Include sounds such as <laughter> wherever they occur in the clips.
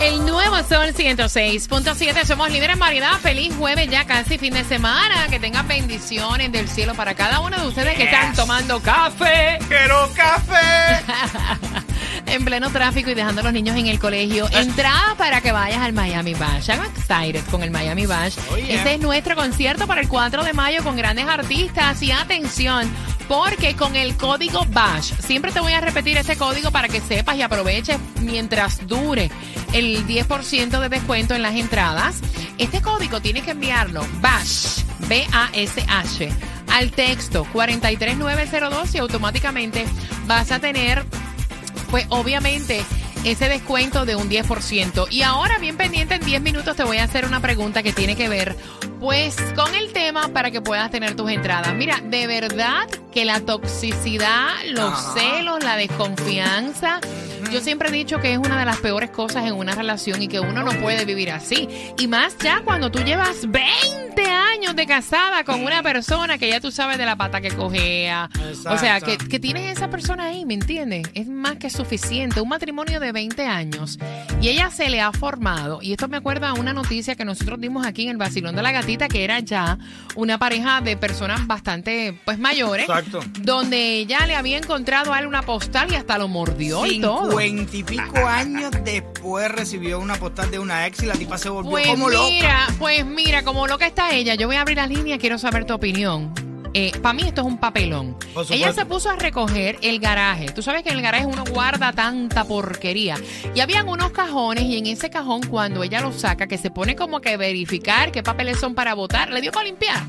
El nuevo Sol 106.7. Somos líderes en variedad. Feliz jueves, ya casi fin de semana. Que tengan bendiciones del cielo para cada uno de ustedes que están tomando café. ¡Quiero café! <laughs> en pleno tráfico y dejando a los niños en el colegio. Entrada para que vayas al Miami Bash. I'm excited con el Miami Bash. Oh, yeah. Ese es nuestro concierto para el 4 de mayo con grandes artistas. Y atención, porque con el código BASH, siempre te voy a repetir ese código para que sepas y aproveches mientras dure el 10% de descuento en las entradas. Este código tienes que enviarlo, BASH, B-A-S-H, al texto 43902 y automáticamente vas a tener, pues obviamente, ese descuento de un 10%. Y ahora, bien pendiente, en 10 minutos te voy a hacer una pregunta que tiene que ver, pues, con el tema para que puedas tener tus entradas. Mira, de verdad que la toxicidad, los Ajá. celos, la desconfianza, yo siempre he dicho que es una de las peores cosas en una relación y que uno no puede vivir así. Y más ya cuando tú llevas 20 años de casada con una persona que ya tú sabes de la pata que cogea. O sea, que, que tienes esa persona ahí, ¿me entiendes? Es más que suficiente. Un matrimonio de 20 años y ella se le ha formado. Y esto me acuerda a una noticia que nosotros dimos aquí en el Vacilón de la Gatita, que era ya una pareja de personas bastante, pues, mayores. Exacto. Donde ella le había encontrado a él una postal y hasta lo mordió y todo. Cincuenta y pico <laughs> años después recibió una postal de una ex y la tipa se volvió Pues como loca. mira, pues mira, como loca está ella, yo voy a abrir las líneas, quiero saber tu opinión. Para mí esto es un papelón. Ella se puso a recoger el garaje. Tú sabes que en el garaje uno guarda tanta porquería. Y habían unos cajones y en ese cajón cuando ella lo saca, que se pone como que verificar qué papeles son para votar, le dio con limpiar.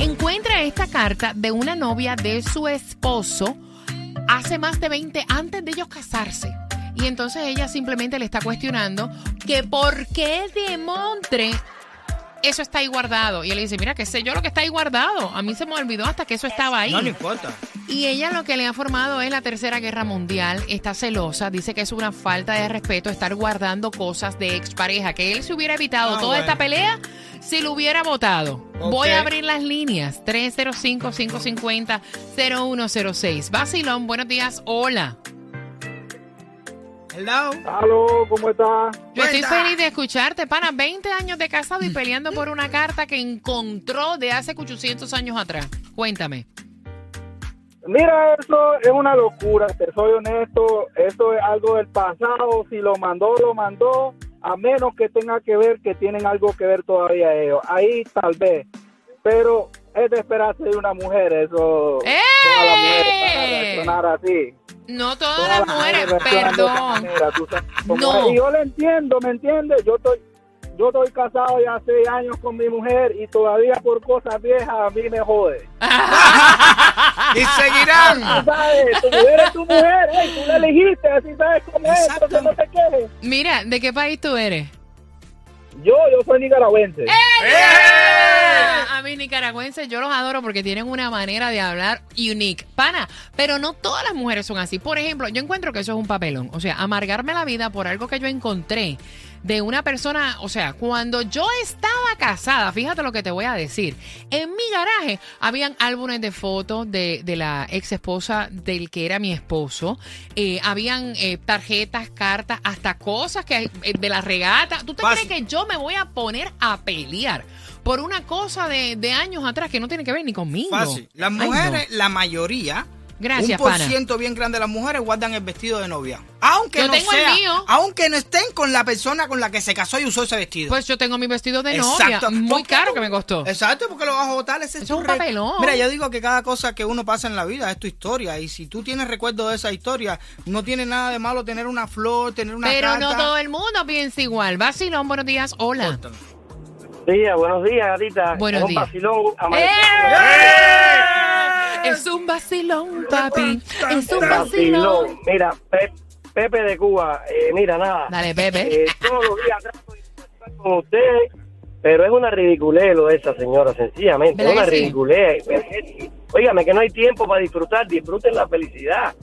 Encuentra esta carta de una novia de su esposo hace más de 20 antes de ellos casarse. Y entonces ella simplemente le está cuestionando que por qué demontre eso está ahí guardado. Y él le dice, mira, qué sé yo lo que está ahí guardado. A mí se me olvidó hasta que eso estaba ahí. No le importa. Y ella lo que le ha formado es la Tercera Guerra Mundial. Está celosa. Dice que es una falta de respeto estar guardando cosas de expareja. Que él se hubiera evitado Ah, toda bueno. esta pelea si lo hubiera votado. Voy a abrir las líneas. 305-550-0106. Basilón, buenos días. Hola. Hello. Aló, ¿cómo está? Yo estoy feliz de escucharte, pana. 20 años de casado y peleando por una carta que encontró de hace 800 años atrás. Cuéntame. Mira, eso es una locura, te soy honesto. Eso es algo del pasado. Si lo mandó, lo mandó. A menos que tenga que ver que tienen algo que ver todavía ellos. Ahí tal vez. Pero es de esperarse de una mujer, eso. ¡Eh! Todas las mujeres van a reaccionar así. No todas Todas las mujeres, perdón. manera, tú sabes. Como- No. Y yo le entiendo, ¿me entiendes? Yo estoy, yo estoy casado ya seis años con mi mujer y todavía por cosas viejas a mí me jode. <laughs> Y seguirán. Tú sabes, tu mujer es tu mujer, ey, tú la elegiste, así sabes cómo es, Exacto. entonces no te quejes. Mira, ¿de qué país tú eres? Yo, yo soy nicaragüense. ¡Eh! A mis nicaragüenses yo los adoro porque tienen una manera de hablar unique. Pana, pero no todas las mujeres son así. Por ejemplo, yo encuentro que eso es un papelón. O sea, amargarme la vida por algo que yo encontré de una persona, o sea, cuando yo estaba casada, fíjate lo que te voy a decir, en mi garaje habían álbumes de fotos de, de la ex esposa del que era mi esposo, eh, habían eh, tarjetas, cartas, hasta cosas que eh, de la regata. ¿Tú te Fácil. crees que yo me voy a poner a pelear por una cosa de, de años atrás que no tiene que ver ni conmigo? Fácil. Las Ay, no. mujeres, la mayoría, Gracias, un por pana. ciento bien grande de las mujeres guardan el vestido de novia. Aunque Yo no tengo el sea, mío. aunque no estén con la persona con la que se casó y usó ese vestido. Pues yo tengo mi vestido de novia, Exacto. muy ¿Por qué caro que me costó. Exacto, porque lo vas a votar. Ese es un re- papelón. Mira, yo digo que cada cosa que uno pasa en la vida es tu historia. Y si tú tienes recuerdo de esa historia, no tiene nada de malo tener una flor, tener una Pero carta. no todo el mundo piensa igual. Vacilón, buenos días. Hola. Córtalo. Días, buenos días, gatita. Buenos días. vacilón, ¡Eh! Es un vacilón, papi. Es un Vacilón. Mira, Pe- Pepe de Cuba, eh, mira, nada. Dale, Pepe. Eh, todos los días trato de con usted, pero es una ridiculez lo de esa señora, sencillamente. Es ¿Verdad una sí? ridiculez. Óigame, que no hay tiempo para disfrutar. Disfruten la felicidad.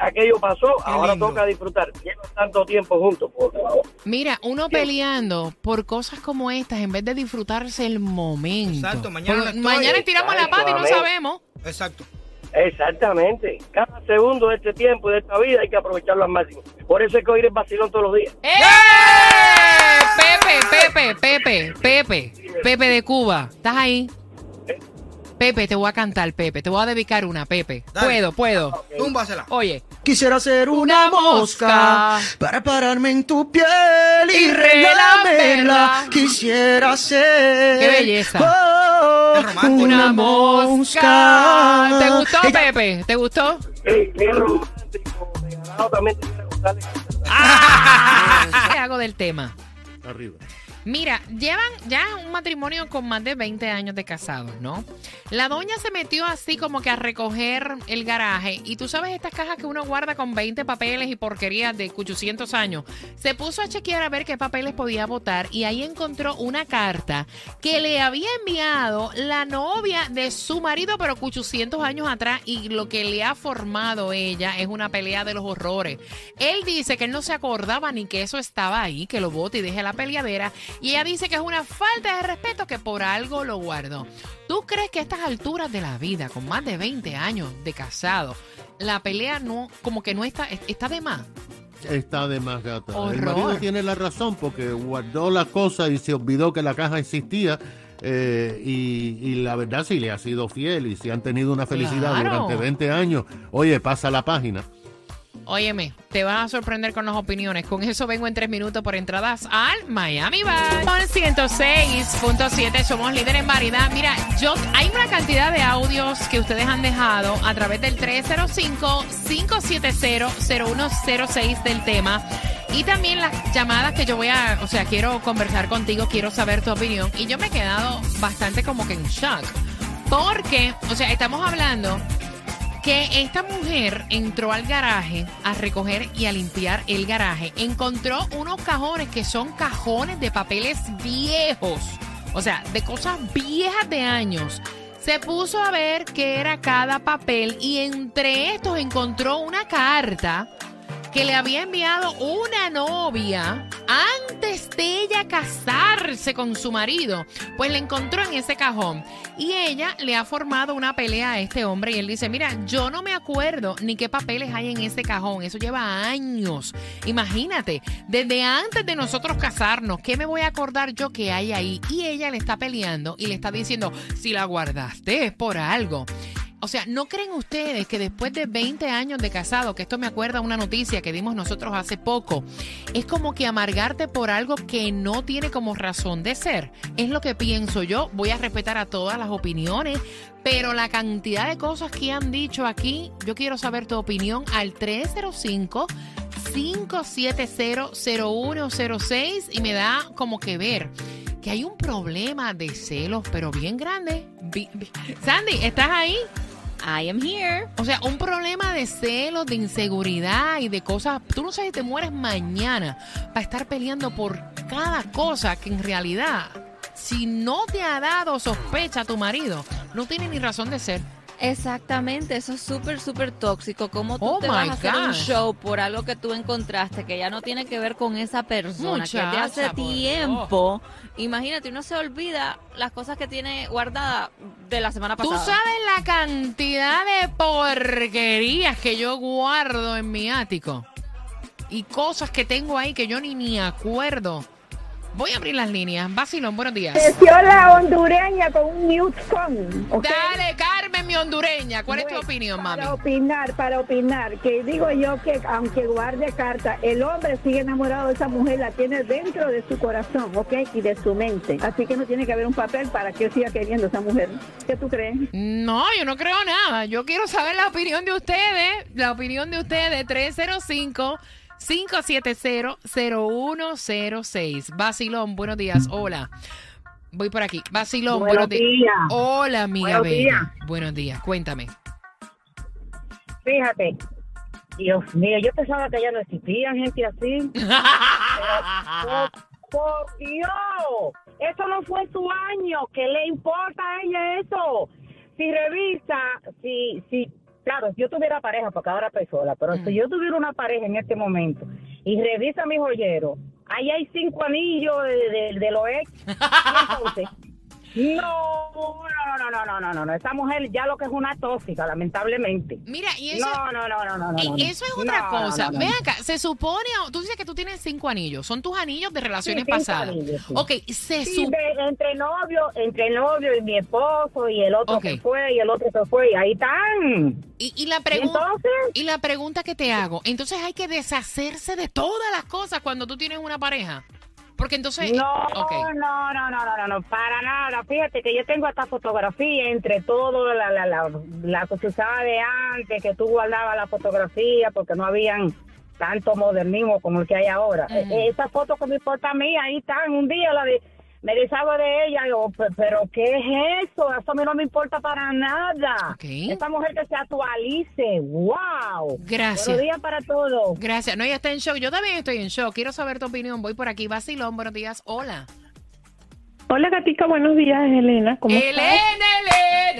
Aquello pasó, ahora lindo. toca disfrutar. Llevan tanto tiempo juntos, por favor. Mira, uno peleando por cosas como estas en vez de disfrutarse el momento. Exacto, mañana estoy. mañana estiramos la pata y no sabemos. Exacto. Exactamente. Cada segundo de este tiempo, de esta vida, hay que aprovecharlo al máximo. Por eso hay que oír el vacilón todos los días. ¡Eh! Pepe, Pepe, Pepe, Pepe, Pepe de Cuba. ¿Estás ahí? Pepe, te voy a cantar, Pepe. Te voy a dedicar una, Pepe. Dale. Puedo, puedo. Túmbasela. Oye. Quisiera ser una mosca mosca para pararme en tu piel Y y relamerla. Quisiera ser Qué belleza. oh. Una mosca. ¿Te gustó, Ella- Pepe? ¿Te gustó? Gustarle. <laughs> ¿Qué hago del tema? Arriba. Mira, llevan ya un matrimonio con más de 20 años de casados, ¿no? La doña se metió así como que a recoger el garaje y tú sabes estas cajas que uno guarda con 20 papeles y porquerías de 800 años. Se puso a chequear a ver qué papeles podía votar y ahí encontró una carta que le había enviado la novia de su marido, pero 800 años atrás y lo que le ha formado ella es una pelea de los horrores. Él dice que él no se acordaba ni que eso estaba ahí, que lo vote y deje la peleadera. Y ella dice que es una falta de respeto que por algo lo guardó. ¿Tú crees que a estas alturas de la vida, con más de 20 años de casado, la pelea no, como que no está, está de más? Está de más gata. Horror. El marido tiene la razón porque guardó la cosa y se olvidó que la caja existía. eh, y, y la verdad sí le ha sido fiel y si han tenido una felicidad Claro. durante 20 años, oye, pasa la página. Óyeme, te vas a sorprender con las opiniones. Con eso vengo en tres minutos por entradas al Miami Vibe. Son 106.7, somos líderes en variedad. Mira, yo hay una cantidad de audios que ustedes han dejado a través del 305-570-0106 del tema. Y también las llamadas que yo voy a, o sea, quiero conversar contigo, quiero saber tu opinión. Y yo me he quedado bastante como que en shock. Porque, o sea, estamos hablando que esta mujer entró al garaje a recoger y a limpiar el garaje. Encontró unos cajones que son cajones de papeles viejos. O sea, de cosas viejas de años. Se puso a ver qué era cada papel y entre estos encontró una carta que le había enviado una novia antes de ella casarse con su marido. Pues le encontró en ese cajón. Y ella le ha formado una pelea a este hombre y él dice, mira, yo no me acuerdo ni qué papeles hay en ese cajón. Eso lleva años. Imagínate, desde antes de nosotros casarnos, ¿qué me voy a acordar yo que hay ahí? Y ella le está peleando y le está diciendo, si la guardaste es por algo. O sea, ¿no creen ustedes que después de 20 años de casado, que esto me acuerda una noticia que dimos nosotros hace poco, es como que amargarte por algo que no tiene como razón de ser? Es lo que pienso yo. Voy a respetar a todas las opiniones, pero la cantidad de cosas que han dicho aquí, yo quiero saber tu opinión al 305. 570-0106 y me da como que ver que hay un problema de celos, pero bien grande. Sandy, ¿estás ahí? I am here. O sea, un problema de celos, de inseguridad y de cosas. Tú no sabes si te mueres mañana para estar peleando por cada cosa que en realidad, si no te ha dado sospecha a tu marido, no tiene ni razón de ser. Exactamente, eso es súper, súper tóxico. ¿Cómo tú Oh te vas a hacer un show por algo que tú encontraste que ya no tiene que ver con esa persona que Muchacha, hace por tiempo? Imagínate, uno se olvida las cosas que tiene guardadas de la semana Tú pasada. sabes la cantidad de porquerías que yo guardo en mi ático y cosas que tengo ahí que yo ni me acuerdo. Voy a abrir las líneas. Basilón, buenos días. Creció la hondureña con un mute phone. ¿ok? Dale, Carmen, mi hondureña. ¿Cuál es tu opinión, mami? Para opinar, para opinar, que digo yo que aunque guarde carta, el hombre sigue enamorado de esa mujer, la tiene dentro de su corazón, ¿ok? Y de su mente. Así que no tiene que haber un papel para que él siga queriendo a esa mujer. ¿Qué tú crees? No, yo no creo nada. Yo quiero saber la opinión de ustedes. La opinión de ustedes. 305-570-0106. Basilón, buenos días. Hola. Voy por aquí. Basilón, buenos, Buenos días. días. Hola, amiga Buenos bella. días. Buenos días. Cuéntame. Fíjate. Dios mío, yo pensaba que ya no existía gente así. <laughs> por Dios. Eso no fue su año. ¿Qué le importa a ella eso? Si revisa, si, si, claro, si yo tuviera pareja, porque ahora estoy sola, pero si yo tuviera una pareja en este momento y revisa mi joyero, ahí hay cinco anillos de, de, de los ex. Y <laughs> entonces, no, no, no, no, no, no, no, no. Esa mujer ya lo que es una tóxica, lamentablemente. Mira, y eso, No, no, no, no, no, no. y no. eso es otra No, cosa. no, no, Ve no. acá, se supone, tú dices que tú tienes cinco anillos, son tus anillos de relaciones cinco pasadas. anillos, sí. Ok, se Sí, supone... entre novio, entre novio y mi esposo y el otro Ok. que fue y el otro se fue y ahí están. Y, y la ¿Y pregunta entonces? y la pregunta que te hago, entonces hay que deshacerse de todas las cosas cuando tú tienes una pareja. Porque entonces No, no, no, no, no, no, no, para nada. Fíjate que yo tengo hasta fotografía entre todo la, la, la, la que se usaba de antes, que tú guardabas la fotografía porque no habían tanto modernismo como el que hay ahora. Ujú. Eh, Esa foto que me importa a mí, ahí están. Un día la de, me deshago de ella, y digo, "Pe- pero ¿qué es eso? Eso a mí no me importa para nada. Ok. Esa mujer que se actualice, wow. Gracias. Buenos días para todos. Gracias. No, ella está en shock. Yo también estoy en shock. Quiero saber tu opinión. Voy por aquí. Vacilón, buenos días. Hola. Hola, Gatica, buenos días, Elena. ¿Cómo Elena, Elena,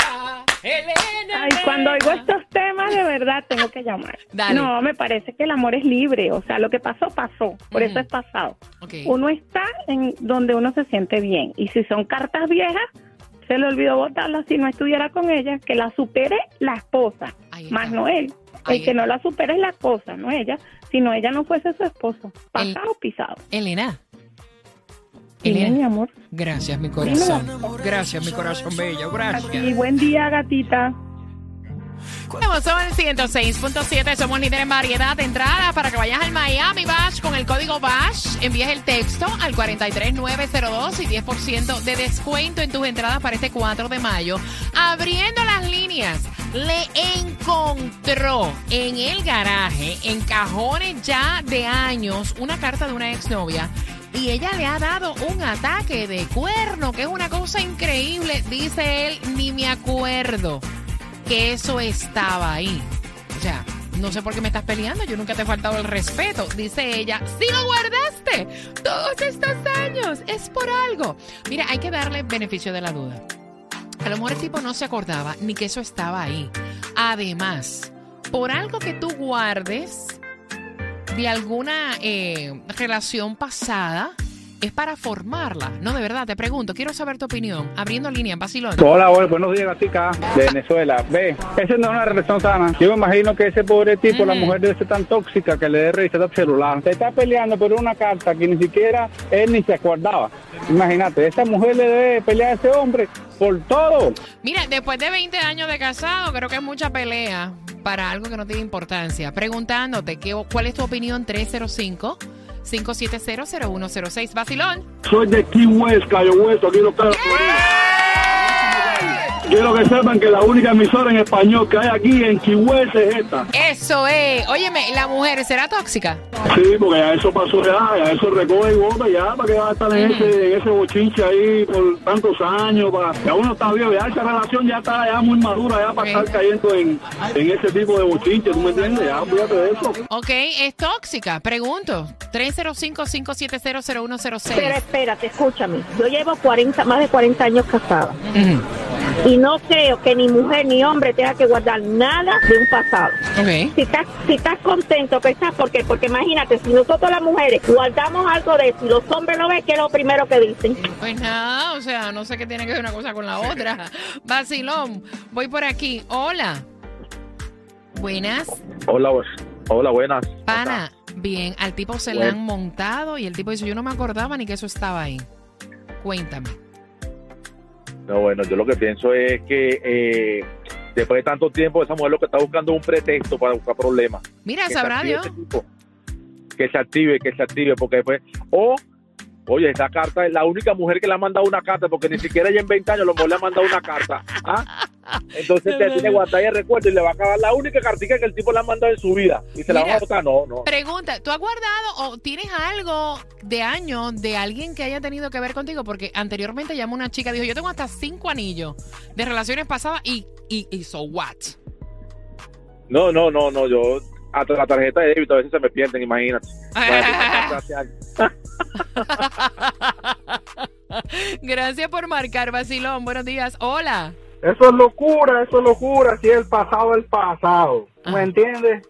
Elena. Ay, cuando oigo estos temas, de verdad tengo que llamar. Dale. No, me parece que el amor es libre. O sea, lo que pasó, pasó. Por eso es pasado. Uno está en donde uno se siente bien. Y si son cartas viejas, se le olvidó botarlas si no estuviera con ella. Que la supere la esposa, más no él. Ahí El que está. no la supere es la esposa, no ella. Si no ella no fuese su esposo. Pasado, pisado. Elena. Dime, Elena. mi amor. Gracias, mi corazón. Gracias, mi corazón bello. Gracias. Y buen día, gatita. Estamos en el 106.7, somos líderes en variedad de entrada para que vayas al Miami Bash con el código BASH. Envíes el texto al 43902 y 10% de descuento en tus entradas para este 4 de mayo. Abriendo las líneas, le encontró en el garaje, en cajones ya de años, una carta de una exnovia. Y ella le ha dado un ataque de cuerno, que es una cosa increíble. Dice él, ni me acuerdo que eso estaba ahí. O sea, no sé por qué me estás peleando, yo nunca te he faltado el respeto. Dice ella, sí lo guardaste todos estos años, es por algo. Mira, hay que darle beneficio de la duda. A lo mejor el tipo no se acordaba ni que eso estaba ahí. Además, por algo que tú guardes de alguna eh, relación pasada, es para formarla. No, de verdad, te pregunto, quiero saber tu opinión. Abriendo línea en Basilón. Hola, hola, buenos días, Gatica, de Venezuela. Ve, esa no es una relación sana. Yo me imagino que ese pobre tipo, la mujer debe ser tan tóxica que le dé revisar el celular. Se está peleando por una carta que ni siquiera él ni se acordaba. Imagínate, esa mujer le debe pelear a ese hombre por todo. Mira, después de 20 años de casado, creo que es mucha pelea para algo que no tiene importancia. Preguntándote, ¿qué, ¿cuál es tu opinión? 305-570-0106. Vacilón. Soy de Key West, Cayo Hueso, aquí lo Florida. Quiero que sepan que la única emisora en español que hay aquí en West es esta. Eso es. Óyeme, ¿la mujer será tóxica? Sí, porque ya eso pasó ya, ya eso recoge y bota ya, para que va a estar en, ese, en ese bochinche ahí por tantos años, para, ya uno está viejo, ya esa relación ya está ya muy madura, ya para Ok. estar cayendo en, en ese tipo de bochinche, ¿tú me entiendes? Ya, fíjate de eso. Ok, ¿es tóxica? Pregunto. Pero 305-570-0106. espérate, escúchame. Yo llevo 40, más de 40 años casada. Ujú. Y no creo que ni mujer ni hombre tenga que guardar nada de un pasado. Ok. Si estás, si estás contento, que estás, ¿por qué? Porque imagínate, si nosotros las mujeres guardamos algo de eso y los hombres lo ven, ¿qué es lo primero que dicen? Pues nada, o sea, no sé qué tiene que ver una cosa con la otra. Vacilón, voy por aquí. Hola. Buenas. Hola, hola, buenas. Pana, bien, al tipo se le Bueno. han montado y el tipo dice, yo no me acordaba ni que eso estaba ahí. Cuéntame. No, bueno, yo lo que pienso es que eh, después de tanto tiempo, esa mujer lo que está buscando es un pretexto para buscar problemas. Mira, que sabrá Dios. Que se active, que se active, porque después, o, oye, esa carta es la única mujer que le ha mandado una carta, porque ni siquiera ella en 20 años lo mejor le ha mandado una carta. ¿ah? Entonces te <laughs> tiene guardar el recuerdo y le va a acabar la única cartica que el tipo le ha mandado en su vida. Y se la va a botar, no, no. Pregunta, ¿tú has guardado o tienes algo de años de alguien que haya tenido que ver contigo? Porque anteriormente llamó una chica, dijo, yo tengo hasta cinco anillos de relaciones pasadas y, y, y so what? No, no, no, no, yo hasta la tarjeta de débito a veces se me pierden, imagínate. <laughs> <laughs> Gracias por marcar, Basilón. Buenos días. Hola. Eso es locura, eso es locura. Si el pasado es el pasado. ¿Me Ajá. entiendes?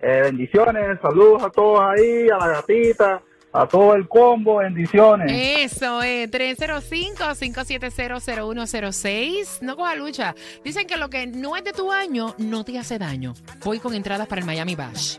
Eh, bendiciones, saludos a todos ahí, a la gatita, a todo el combo, bendiciones. Eso es 305-570-0106. No coja lucha. Dicen que lo que no es de tu año no te hace daño. Voy con entradas para el Miami Bash.